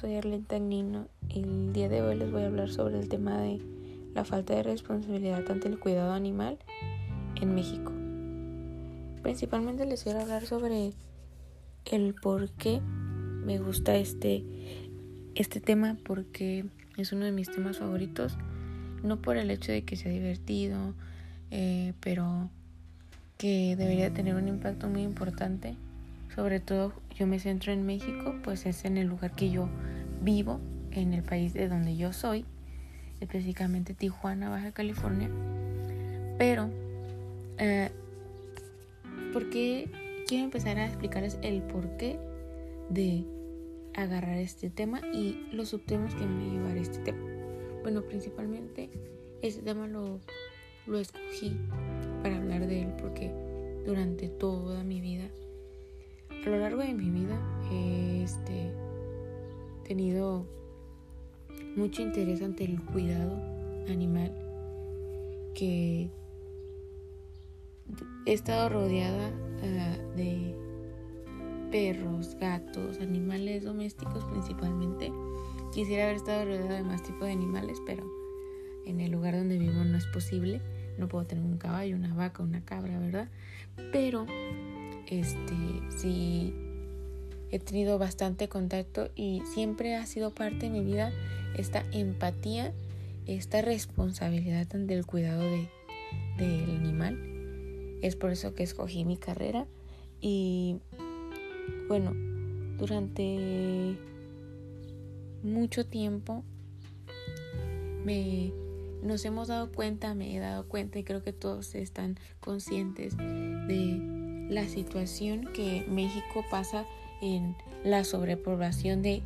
Soy Arlenta Nino y el día de hoy les voy a hablar sobre el tema de la falta de responsabilidad ante el cuidado animal en México. Principalmente les quiero hablar sobre el por qué me gusta este, este tema porque es uno de mis temas favoritos, no por el hecho de que sea divertido, eh, pero que debería tener un impacto muy importante sobre todo yo me centro en México, pues es en el lugar que yo vivo, en el país de donde yo soy, específicamente Tijuana, Baja California. Pero, eh, ¿por qué quiero empezar a explicarles el porqué de agarrar este tema y los subtemas que me llevar a este tema? Bueno, principalmente este tema lo, lo escogí para hablar de él porque durante toda mi vida a lo largo de mi vida he este, tenido mucho interés ante el cuidado animal que he estado rodeada ah, de perros, gatos, animales domésticos principalmente. Quisiera haber estado rodeada de más tipo de animales, pero en el lugar donde vivo no es posible. No puedo tener un caballo, una vaca, una cabra, ¿verdad? Pero este, sí he tenido bastante contacto y siempre ha sido parte de mi vida esta empatía, esta responsabilidad ante el cuidado de, del animal. Es por eso que escogí mi carrera y bueno, durante mucho tiempo me, nos hemos dado cuenta, me he dado cuenta y creo que todos están conscientes de la situación que México pasa en la sobrepoblación de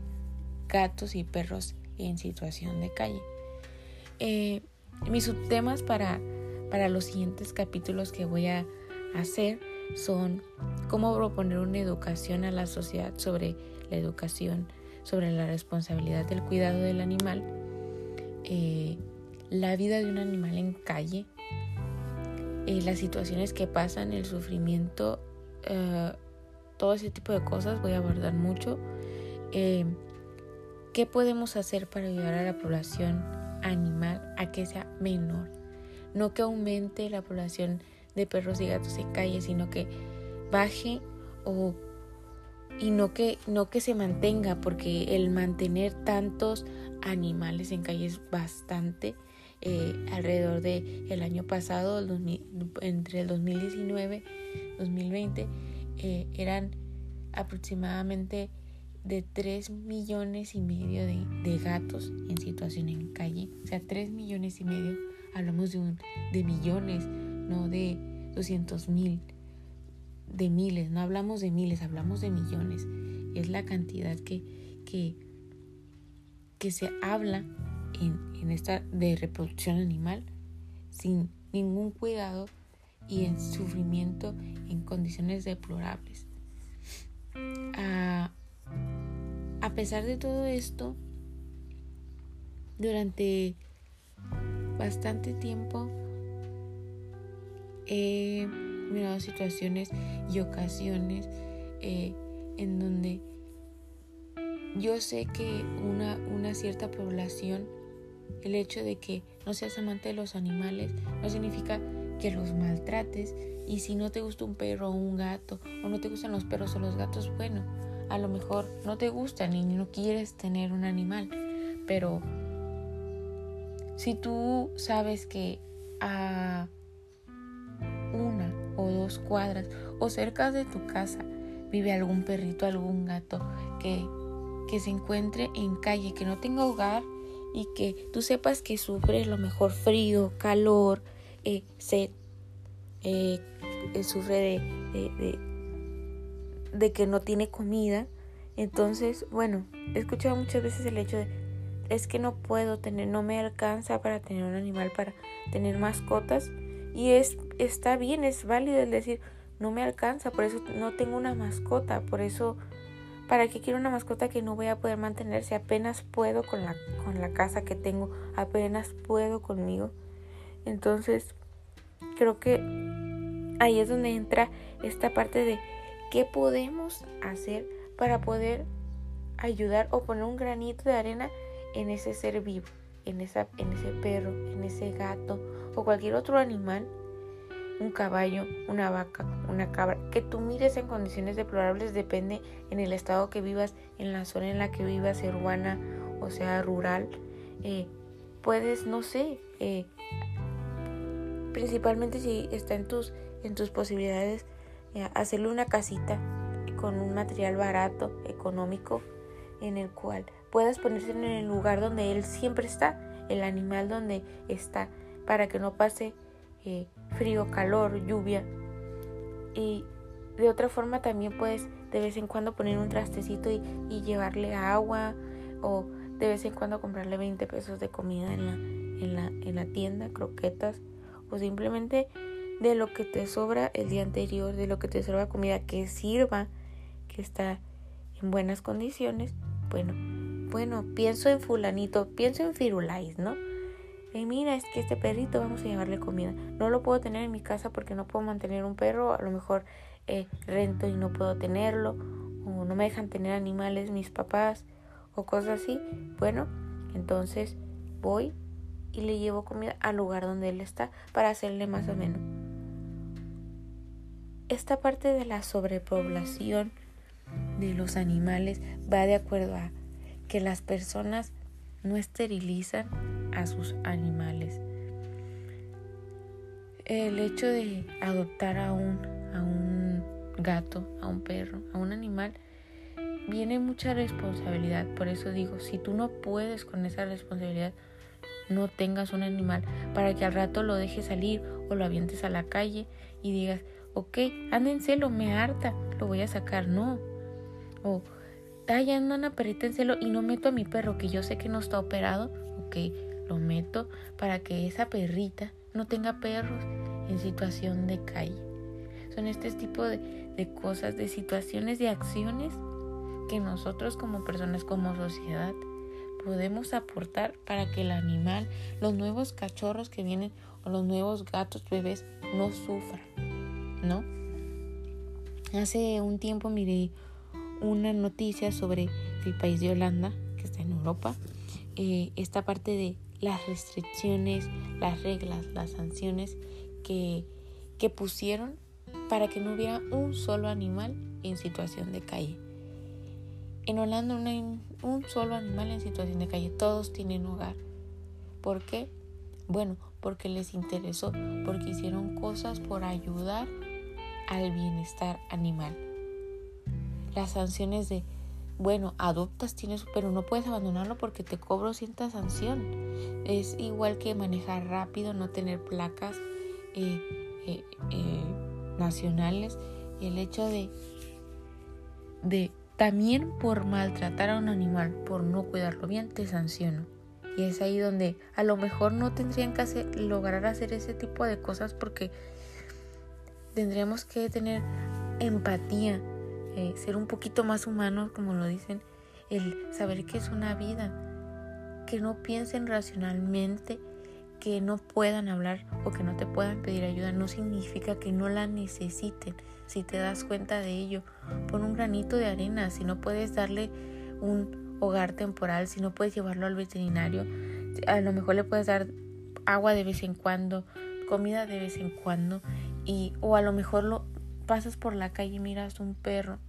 gatos y perros en situación de calle. Eh, mis subtemas para, para los siguientes capítulos que voy a hacer son cómo proponer una educación a la sociedad sobre la educación, sobre la responsabilidad del cuidado del animal, eh, la vida de un animal en calle, las situaciones que pasan, el sufrimiento, eh, todo ese tipo de cosas voy a abordar mucho. Eh, ¿Qué podemos hacer para ayudar a la población animal a que sea menor? No que aumente la población de perros y gatos en calle, sino que baje o y no que no que se mantenga porque el mantener tantos animales en calle es bastante eh, alrededor de el año pasado, entre el 2019 y 2020, eh, eran aproximadamente de 3 millones y medio de, gatos en situación en calle. O sea, 3 millones y medio, hablamos de, un, de millones, no de 200 mil, de miles, no hablamos de miles, hablamos de millones. Es la cantidad que, que, que se habla en, esta de reproducción animal sin ningún cuidado y en sufrimiento en condiciones deplorables. A, a pesar de todo esto, durante bastante tiempo he mirado situaciones y ocasiones eh, en donde yo sé que una, una cierta población el hecho de que no seas amante de los animales no significa que los maltrates. Y si no te gusta un perro o un gato o no te gustan los perros o los gatos, bueno, a lo mejor no te gustan y no quieres tener un animal, pero si tú sabes que a una o dos cuadras o cerca de tu casa vive algún perrito, algún gato que, que se encuentre en calle, que no tenga hogar, y que tú sepas que sufre lo mejor frío, calor, eh, sed, eh, eh, sufre de, de, de, que no tiene comida. Entonces, bueno, he escuchado muchas veces el hecho de, es que no puedo tener, no me alcanza para tener un animal, para tener mascotas. Y es, está bien, es válido el decir, no me alcanza, por eso no tengo una mascota, por eso ¿Para qué quiero una mascota que no voy a poder mantener si apenas puedo con la, con la casa que tengo? Apenas puedo conmigo. Entonces, creo que ahí es donde entra esta parte de qué podemos hacer para poder ayudar o poner un granito de arena en ese ser vivo, en, esa, en ese perro, en ese gato o cualquier otro animal, un caballo, una vaca, una cabra, que tú mires en condiciones deplorables depende en el estado que vivas, en la zona en la que vivas, urbana o sea rural. Eh, puedes, no sé, eh, principalmente si está en tus, en tus posibilidades, eh, hacerle una casita con un material barato, económico, en el cual puedas ponerse en el lugar donde él siempre está, el animal donde está, para que no pase eh, frío, calor, lluvia. Y de otra forma también puedes de vez en cuando poner un trastecito y, llevarle agua o de vez en cuando comprarle 20 pesos de comida en la, en la, en la tienda, croquetas o simplemente de lo que te sobra el día anterior, de lo que te sobra comida que sirva, que está en buenas condiciones, bueno, bueno, pienso en fulanito, pienso en Firulais, ¿no? Mira, es que este perrito vamos a llevarle comida. No lo puedo tener en mi casa porque no puedo mantener un perro, a lo mejor eh, rento y no puedo tenerlo, o no me dejan tener animales mis papás, o cosas así. Bueno, entonces voy y le llevo comida al lugar donde él está para hacerle más o menos. Esta parte de la sobrepoblación de los animales va de acuerdo a que las personas no esterilizan a sus animales. El hecho de adoptar a un, a un gato, a un perro, a un animal, viene mucha responsabilidad. Por eso digo, si tú no puedes con esa responsabilidad, no tengas un animal para que al rato lo dejes salir o lo avientes a la calle y digas, ok, celo, me harta, lo voy a sacar. No. O, ay, anda una perrita en celo y no meto a mi perro que yo sé que no está operado. Ok, lo meto para que esa perrita no tenga perros en situación de calle. Son este tipo de, de cosas, de situaciones, de acciones que nosotros como personas, como sociedad, podemos aportar para que el animal, los nuevos cachorros que vienen o los nuevos gatos bebés no sufran, ¿no? Hace un tiempo miré una noticia sobre el país de Holanda, que está en Europa, eh, esta parte de las restricciones, las reglas, las sanciones que, que pusieron para que no hubiera un solo animal en situación de calle. En Holanda no hay un solo animal en situación de calle, todos tienen hogar. ¿Por qué? Bueno, porque les interesó, porque hicieron cosas por ayudar al bienestar animal. Las sanciones de, bueno, adoptas, tienes, pero no puedes abandonarlo porque te cobro cierta sanción. Es igual que manejar rápido, no tener placas eh, eh, eh, nacionales. Y el hecho de, de también por maltratar a un animal, por no cuidarlo bien, te sanciono. Y es ahí donde a lo mejor no tendrían que hacer, lograr hacer ese tipo de cosas porque tendríamos que tener empatía, eh, ser un poquito más humanos, como lo dicen, el saber que es una vida, que no piensen racionalmente, que no puedan hablar o que no te puedan pedir ayuda, no significa que no la necesiten si te das cuenta de ello. Pon un granito de arena, si no puedes darle un hogar temporal, si no puedes llevarlo al veterinario, a lo mejor le puedes dar agua de vez en cuando, comida de vez en cuando y o a lo mejor lo pasas por la calle y miras un perro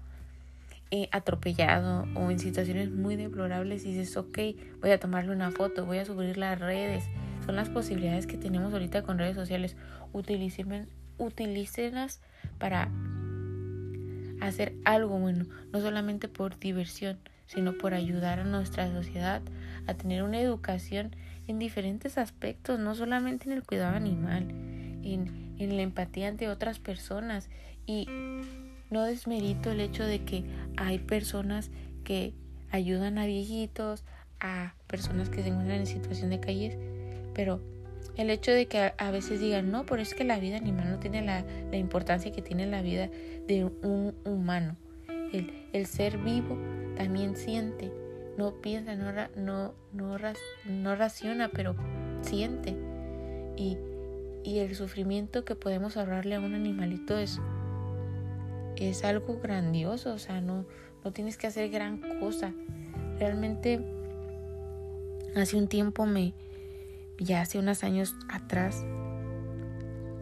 eh, atropellado o en situaciones muy deplorables y dices, ok, voy a tomarle una foto, voy a subir las redes. Son las posibilidades que tenemos ahorita con redes sociales. Utilícenlas para hacer algo bueno, no solamente por diversión, sino por ayudar a nuestra sociedad a tener una educación en diferentes aspectos, no solamente en el cuidado animal, en, en la empatía ante otras personas y no desmerito el hecho de que hay personas que ayudan a viejitos, a personas que se encuentran en situación de calles, pero el hecho de que a, veces digan, no, pero es que la vida animal no tiene la, importancia que tiene la vida de un humano. El, ser vivo también siente, no piensa, no, no, no, no raciona, pero siente. Y, y, el sufrimiento que podemos ahorrarle a un animalito es, es algo grandioso, o sea, no, no tienes que hacer gran cosa. realmente hace un tiempo me, ya hace unos años atrás,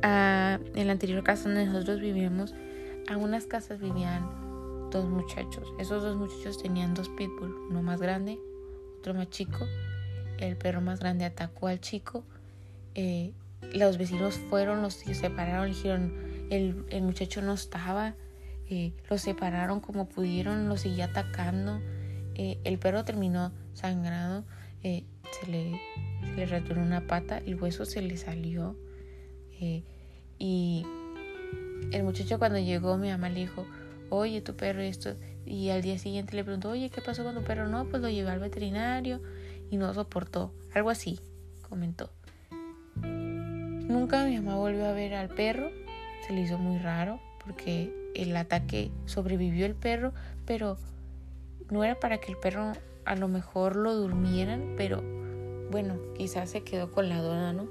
en la anterior casa donde nosotros vivíamos, a unas casas vivían dos muchachos. Esos dos muchachos tenían dos pitbull, uno más grande, otro más chico. El perro más grande atacó al chico. Eh, los vecinos fueron, los separaron, dijeron, el, el muchacho no estaba, eh, los separaron como pudieron, lo seguía atacando. Eh, el perro terminó sangrado, se, le, se le una pata, el hueso se le salió. y el muchacho cuando llegó, mi mamá le dijo, oye, tu perro esto. Y al día siguiente le preguntó, oye, ¿qué pasó con tu perro? No, pues lo llevé al veterinario y no soportó. Algo así, comentó. Nunca mi mamá volvió a ver al perro. Se le hizo muy raro porque el ataque sobrevivió el perro, pero no era para que el perro a lo mejor lo durmieran, pero bueno, quizás se quedó con la dona, ¿no?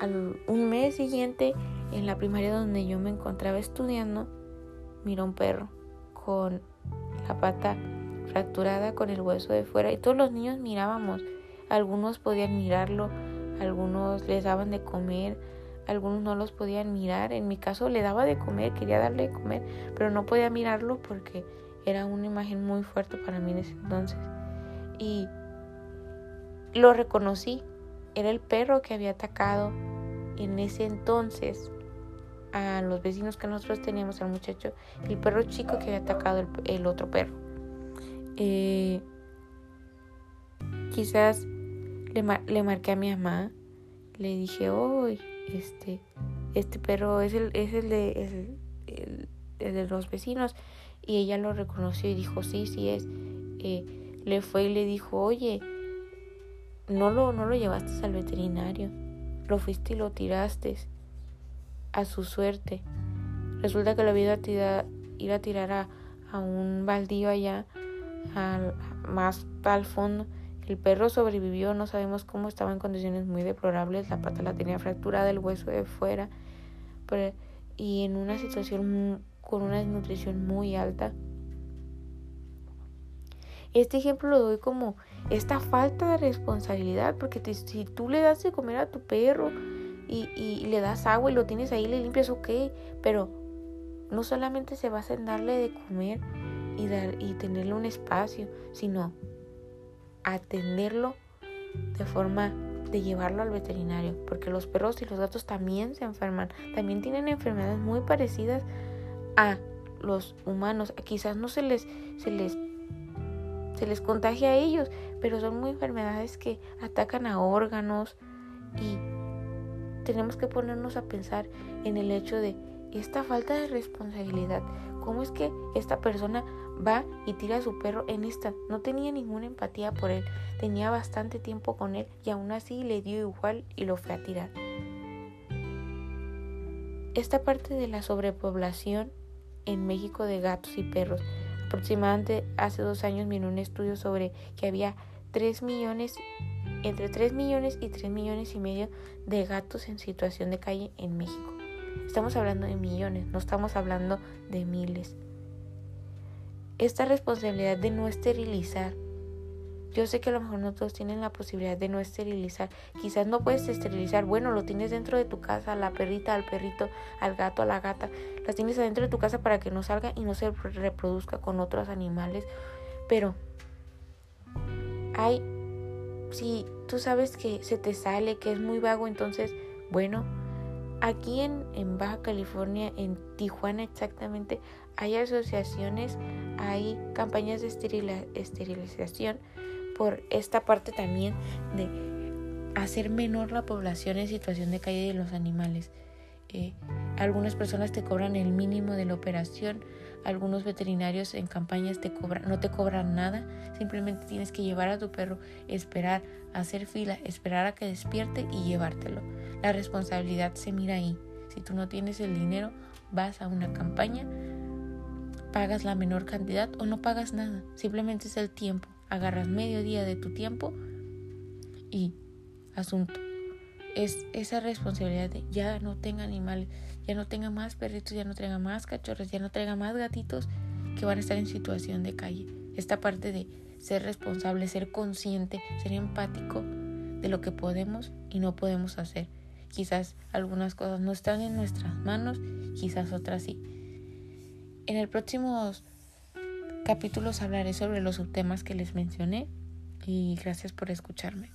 Al un mes siguiente, en la primaria donde yo me encontraba estudiando, miró un perro con la pata fracturada, con el hueso de fuera, y todos los niños mirábamos. Algunos podían mirarlo, algunos les daban de comer, algunos no los podían mirar. En mi caso le daba de comer, quería darle de comer, pero no podía mirarlo porque era una imagen muy fuerte para mí en ese entonces. Y lo reconocí, era el perro que había atacado en ese entonces a los vecinos que nosotros teníamos, al muchacho, el perro chico que había atacado el, otro perro. Eh, quizás le, le, marqué a mi mamá, le dije, oh, este, este perro es el, es el de, el, de los vecinos. Y ella lo reconoció y dijo, sí, sí es. Eh, le fue y le dijo, oye, no lo, no lo llevaste al veterinario, lo fuiste y lo tiraste a su suerte. Resulta que lo había ido a ir a tirar a, un baldío allá, al, más al fondo. El perro sobrevivió, no sabemos cómo, estaba en condiciones muy deplorables, la pata la tenía fracturada, el hueso de fuera, y en una situación con una desnutrición muy alta. Este ejemplo lo doy como esta falta de responsabilidad, porque si tú le das de comer a tu perro, y, le das agua y lo tienes ahí, le limpias, ok, pero no solamente se basa en darle de comer y, dar, y tenerle un espacio, sino atenderlo de forma de llevarlo al veterinario, porque los perros y los gatos también se enferman, también tienen enfermedades muy parecidas a los humanos, quizás no se les se les se les contagia a ellos, pero son muy enfermedades que atacan a órganos y tenemos que ponernos a pensar en el hecho de esta falta de responsabilidad. ¿Cómo es que esta persona va y tira a su perro en esta? No tenía ninguna empatía por él, tenía bastante tiempo con él y aún así le dio igual y lo fue a tirar. Esta parte de la sobrepoblación en México de gatos y perros. Aproximadamente hace dos años miré un estudio sobre que había 3 millones entre 3 millones y 3 millones y medio de gatos en situación de calle en México. Estamos hablando de millones, no estamos hablando de miles. Esta responsabilidad de no esterilizar. Yo sé que a lo mejor no todos tienen la posibilidad de no esterilizar. Quizás no puedes esterilizar. Bueno, lo tienes dentro de tu casa, la perrita, al perrito, al gato, a la gata. Las tienes adentro de tu casa para que no salga y no se reproduzca con otros animales. Pero hay si tú sabes que se te sale, que es muy vago, entonces, bueno, aquí en, en Baja California, en Tijuana exactamente, hay asociaciones, hay campañas de esterilización por esta parte también de hacer menor la población en situación de calle de los animales. Eh, algunas personas te cobran el mínimo de la operación, algunos veterinarios en campañas te cobran, no te cobran nada, simplemente tienes que llevar a tu perro, esperar, hacer fila, esperar a que despierte y llevártelo. La responsabilidad se mira ahí. Si tú no tienes el dinero, vas a una campaña, pagas la menor cantidad o no pagas nada, simplemente es el tiempo. Agarras medio día de tu tiempo y asunto. Es esa responsabilidad de ya no tenga animales ya no tenga más perritos, ya no tenga más cachorros, ya no traiga más gatitos que van a estar en situación de calle. Esta parte de ser responsable, ser consciente, ser empático de lo que podemos y no podemos hacer. Quizás algunas cosas no están en nuestras manos, quizás otras sí. En el próximo capítulos hablaré sobre los subtemas que les mencioné y gracias por escucharme.